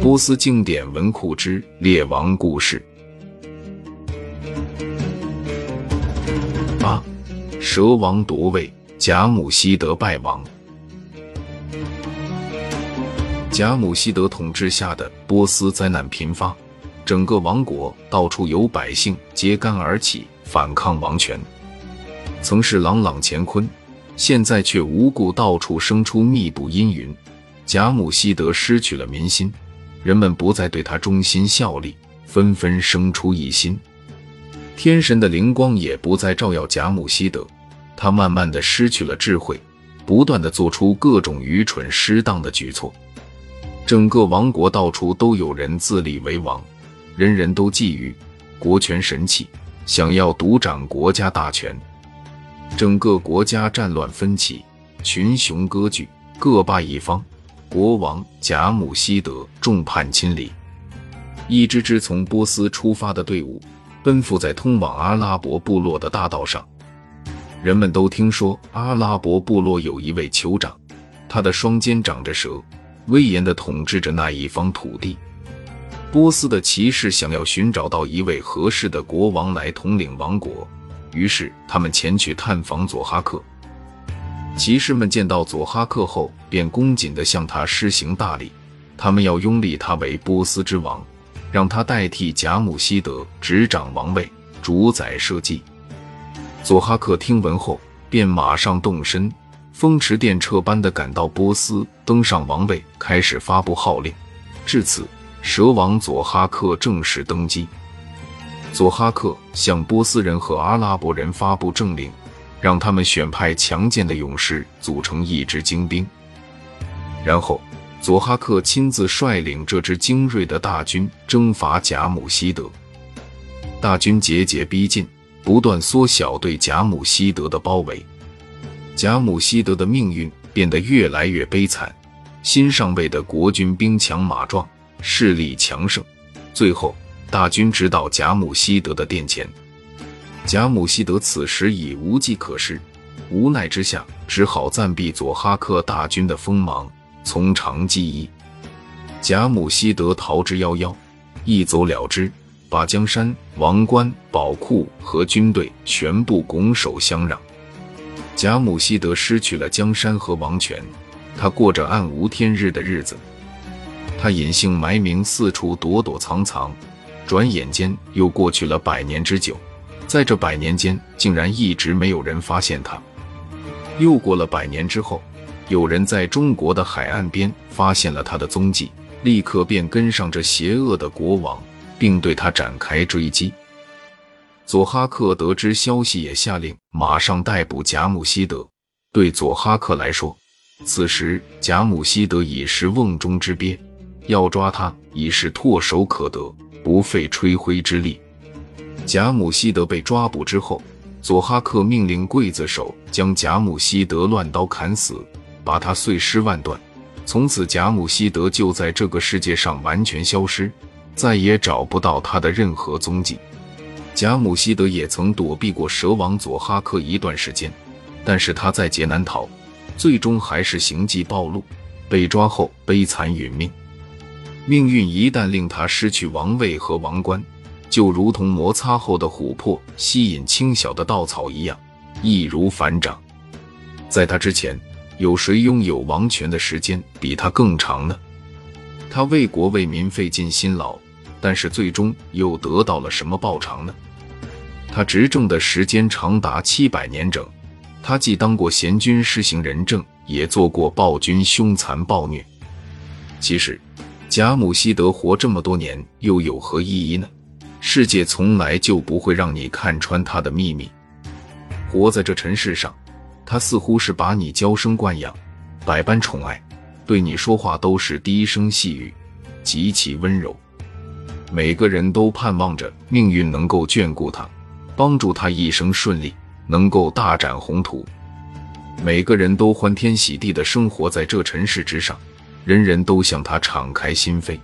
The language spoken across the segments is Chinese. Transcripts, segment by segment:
波斯经典文库之列王故事八：蛇王夺位，贾姆希德败亡。贾姆希德统治下的波斯灾难频发，整个王国到处有百姓揭竿而起，反抗王权。曾是朗朗乾坤，现在却无故到处生出密布阴云。贾姆希德失去了民心。人们不再对他忠心效力，纷纷生出异心。天神的灵光也不再照耀贾姆希德，他慢慢的失去了智慧，不断的做出各种愚蠢失当的举措。整个王国到处都有人自立为王，人人都觊觎国权神器，想要独掌国家大权。整个国家战乱纷起，群雄割据，各霸一方。国王贾姆希德众叛亲离，一支支从波斯出发的队伍奔赴在通往阿拉伯部落的大道上。人们都听说阿拉伯部落有一位酋长，他的双肩长着蛇，威严地统治着那一方土地。波斯的骑士想要寻找到一位合适的国王来统领王国，于是他们前去探访佐哈克。骑士们见到佐哈克后，便恭谨地向他施行大礼。他们要拥立他为波斯之王，让他代替贾姆希德执掌王位，主宰社稷。佐哈克听闻后，便马上动身，风驰电掣般地赶到波斯，登上王位，开始发布号令。至此，蛇王佐哈克正式登基。佐哈克向波斯人和阿拉伯人发布政令。让他们选派强健的勇士组成一支精兵，然后佐哈克亲自率领这支精锐的大军征伐贾姆希德。大军节节逼近，不断缩小对贾姆希德的包围。贾姆希德的命运变得越来越悲惨。新上位的国君兵强马壮，势力强盛，最后大军直到贾姆希德的殿前。贾姆希德此时已无计可施，无奈之下，只好暂避佐哈克大军的锋芒，从长计议。贾姆希德逃之夭夭，一走了之，把江山、王冠、宝库和军队全部拱手相让。贾姆希德失去了江山和王权，他过着暗无天日的日子。他隐姓埋名，四处躲躲藏藏，转眼间又过去了百年之久。在这百年间，竟然一直没有人发现他。又过了百年之后，有人在中国的海岸边发现了他的踪迹，立刻便跟上这邪恶的国王，并对他展开追击。佐哈克得知消息，也下令马上逮捕贾姆希德。对佐哈克来说，此时贾姆希德已是瓮中之鳖，要抓他已是唾手可得，不费吹灰之力。贾姆希德被抓捕之后，佐哈克命令刽子手将贾姆希德乱刀砍死，把他碎尸万段。从此，贾姆希德就在这个世界上完全消失，再也找不到他的任何踪迹。贾姆希德也曾躲避过蛇王佐哈克一段时间，但是他在劫难逃，最终还是行迹暴露，被抓后悲惨殒命。命运一旦令他失去王位和王冠。就如同摩擦后的琥珀吸引轻小的稻草一样，易如反掌。在他之前，有谁拥有王权的时间比他更长呢？他为国为民费尽辛劳，但是最终又得到了什么报偿呢？他执政的时间长达七百年整，他既当过贤君施行仁政，也做过暴君凶残暴虐。其实，贾姆希德活这么多年又有何意义呢？世界从来就不会让你看穿他的秘密。活在这尘世上，他似乎是把你娇生惯养，百般宠爱，对你说话都是低声细语，极其温柔。每个人都盼望着命运能够眷顾他，帮助他一生顺利，能够大展宏图。每个人都欢天喜地的生活在这尘世之上，人人都向他敞开心扉。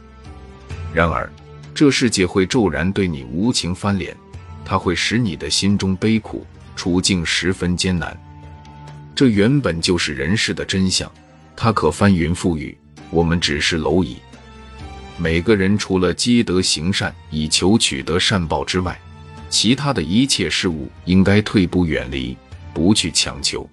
然而，这世界会骤然对你无情翻脸，它会使你的心中悲苦，处境十分艰难。这原本就是人世的真相，他可翻云覆雨，我们只是蝼蚁。每个人除了积德行善以求取得善报之外，其他的一切事物应该退步远离，不去强求。